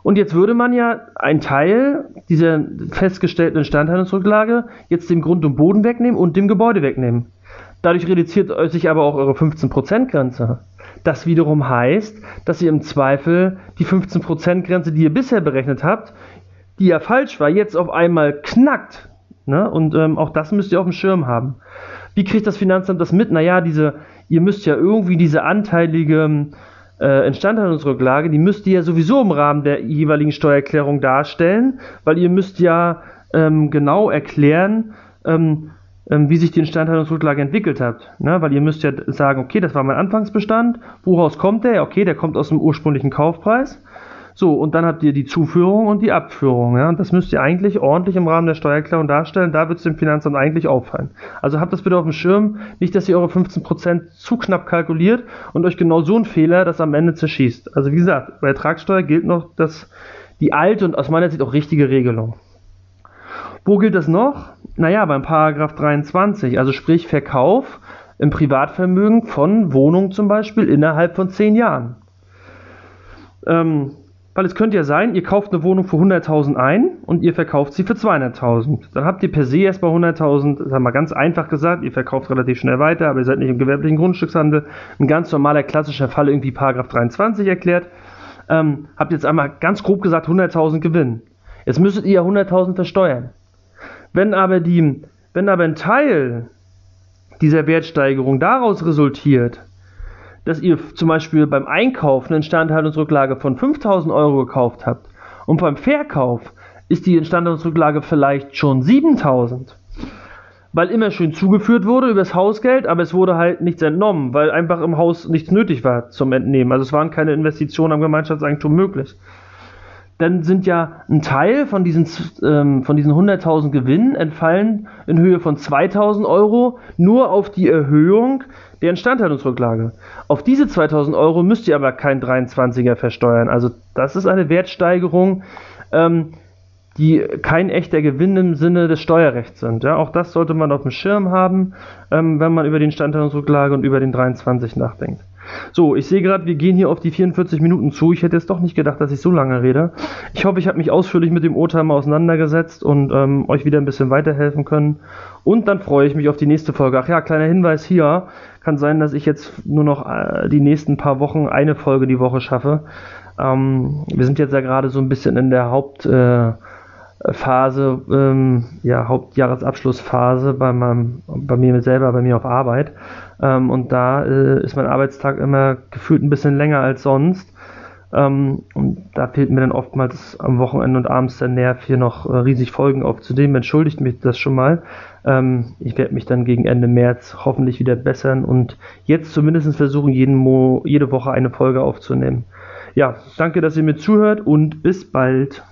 Und jetzt würde man ja einen Teil dieser festgestellten Instandhaltungsrücklage jetzt dem Grund und Boden wegnehmen und dem Gebäude wegnehmen. Dadurch reduziert sich aber auch eure 15%-Grenze. Das wiederum heißt, dass ihr im Zweifel die 15%-Grenze, die ihr bisher berechnet habt, die ja falsch war, jetzt auf einmal knackt. Ne? Und ähm, auch das müsst ihr auf dem Schirm haben. Wie kriegt das Finanzamt das mit? Naja, diese, ihr müsst ja irgendwie diese anteilige äh, Instandhaltungsrücklage, die müsst ihr ja sowieso im Rahmen der jeweiligen Steuererklärung darstellen, weil ihr müsst ja ähm, genau erklären, ähm, ähm, wie sich die Instandhaltungsrücklage entwickelt hat. Ne? Weil ihr müsst ja sagen, okay, das war mein Anfangsbestand, woraus kommt der? Okay, der kommt aus dem ursprünglichen Kaufpreis. So, und dann habt ihr die Zuführung und die Abführung. Ja? Und das müsst ihr eigentlich ordentlich im Rahmen der Steuererklärung darstellen. Da wird es dem Finanzamt eigentlich auffallen. Also habt das bitte auf dem Schirm. Nicht, dass ihr eure 15% zu knapp kalkuliert und euch genau so ein Fehler das am Ende zerschießt. Also wie gesagt, bei Ertragssteuer gilt noch das, die alte und aus meiner Sicht auch richtige Regelung. Wo gilt das noch? Naja, beim Paragraph 23, also sprich Verkauf im Privatvermögen von Wohnungen zum Beispiel innerhalb von 10 Jahren. Ähm, weil es könnte ja sein, ihr kauft eine Wohnung für 100.000 ein und ihr verkauft sie für 200.000. Dann habt ihr per se erstmal 100.000, das haben wir ganz einfach gesagt, ihr verkauft relativ schnell weiter, aber ihr seid nicht im gewerblichen Grundstückshandel. Ein ganz normaler klassischer Fall, irgendwie Paragraph 23 erklärt. Ähm, habt jetzt einmal ganz grob gesagt 100.000 Gewinn. Jetzt müsstet ihr ja 100.000 versteuern. Wenn aber, die, wenn aber ein Teil dieser Wertsteigerung daraus resultiert, dass ihr zum Beispiel beim Einkauf eine Instandhaltungsrücklage von 5000 Euro gekauft habt und beim Verkauf ist die Instandhaltungsrücklage vielleicht schon 7000. Weil immer schön zugeführt wurde übers Hausgeld, aber es wurde halt nichts entnommen, weil einfach im Haus nichts nötig war zum Entnehmen. Also es waren keine Investitionen am Gemeinschaftseigentum möglich. Dann sind ja ein Teil von diesen, ähm, von diesen 100.000 Gewinnen entfallen in Höhe von 2000 Euro nur auf die Erhöhung der Instandhaltungsrücklage. Auf diese 2000 Euro müsst ihr aber kein 23er versteuern. Also das ist eine Wertsteigerung, ähm, die kein echter Gewinn im Sinne des Steuerrechts sind. Ja, auch das sollte man auf dem Schirm haben, ähm, wenn man über die Instandhaltungsrücklage und über den 23 nachdenkt. So, ich sehe gerade, wir gehen hier auf die 44 Minuten zu. Ich hätte jetzt doch nicht gedacht, dass ich so lange rede. Ich hoffe, ich habe mich ausführlich mit dem Urteil mal auseinandergesetzt und ähm, euch wieder ein bisschen weiterhelfen können. Und dann freue ich mich auf die nächste Folge. Ach ja, kleiner Hinweis hier. Kann sein, dass ich jetzt nur noch äh, die nächsten paar Wochen eine Folge die Woche schaffe. Ähm, wir sind jetzt ja gerade so ein bisschen in der Hauptphase, äh, ähm, ja, Hauptjahresabschlussphase bei meinem, bei mir selber, bei mir auf Arbeit. Ähm, und da äh, ist mein Arbeitstag immer gefühlt ein bisschen länger als sonst. Ähm, und da fehlt mir dann oftmals am Wochenende und abends der Nerv, hier noch äh, riesig Folgen aufzunehmen. Entschuldigt mich das schon mal. Ähm, ich werde mich dann gegen Ende März hoffentlich wieder bessern und jetzt zumindest versuchen, jeden Mo jede Woche eine Folge aufzunehmen. Ja, danke, dass ihr mir zuhört und bis bald.